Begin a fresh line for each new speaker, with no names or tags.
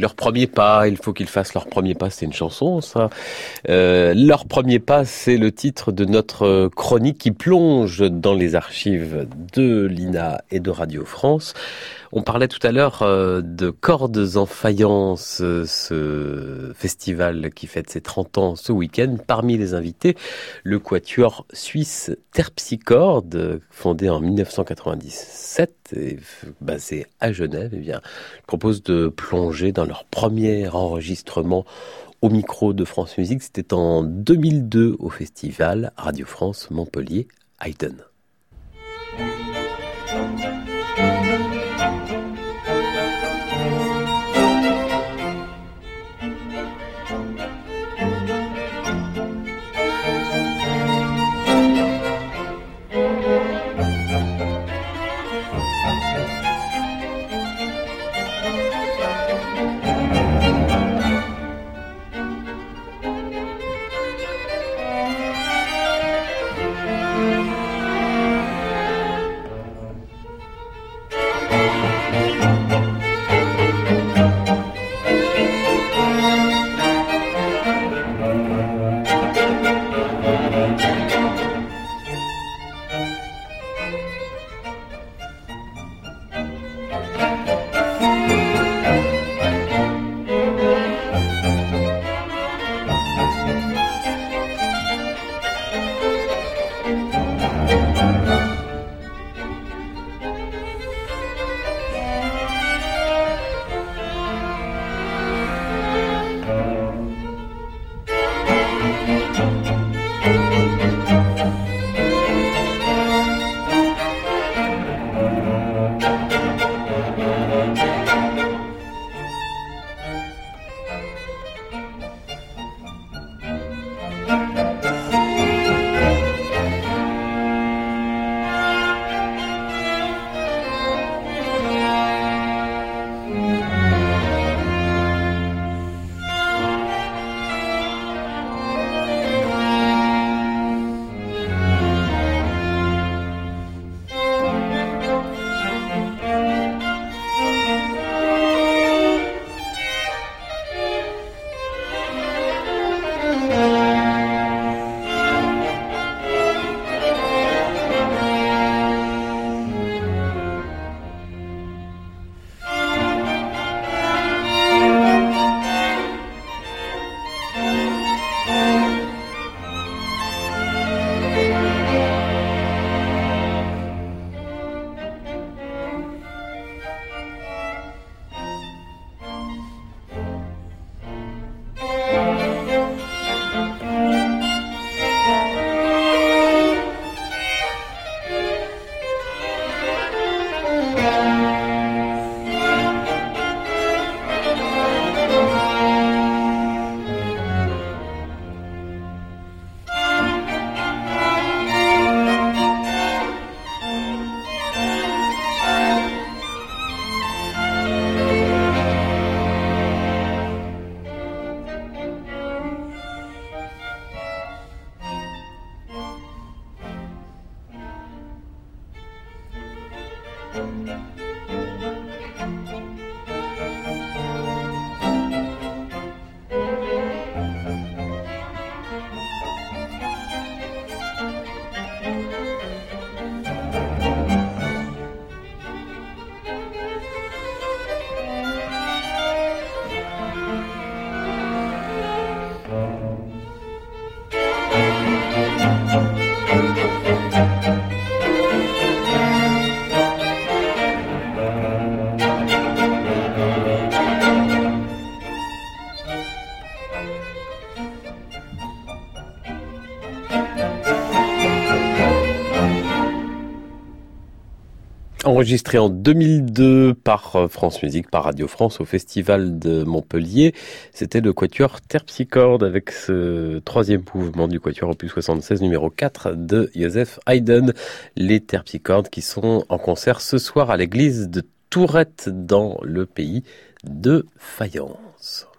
Leur premier pas, il faut qu'ils fassent leur premier pas, c'est une chanson ça. Euh, leur premier pas, c'est le titre de notre chronique qui plonge dans les archives de l'INA et de Radio France. On parlait tout à l'heure euh, de Cordes en faïence, euh, ce festival qui fête ses 30 ans ce week-end. Parmi les invités, le quatuor suisse Terpsichorde, fondé en 1997 et basé à Genève, eh propose de plonger dans leur premier enregistrement au micro de France Musique. C'était en 2002 au festival Radio France Montpellier Haydn. enregistré en 2002 par euh, France Musique, par Radio France au Festival de Montpellier. C'était le quatuor Terpsichorde avec ce troisième mouvement du quatuor opus 76 numéro 4 de Joseph Haydn. Les Terpsichordes qui sont en concert ce soir à l'église de Tourette dans le pays de Fayence.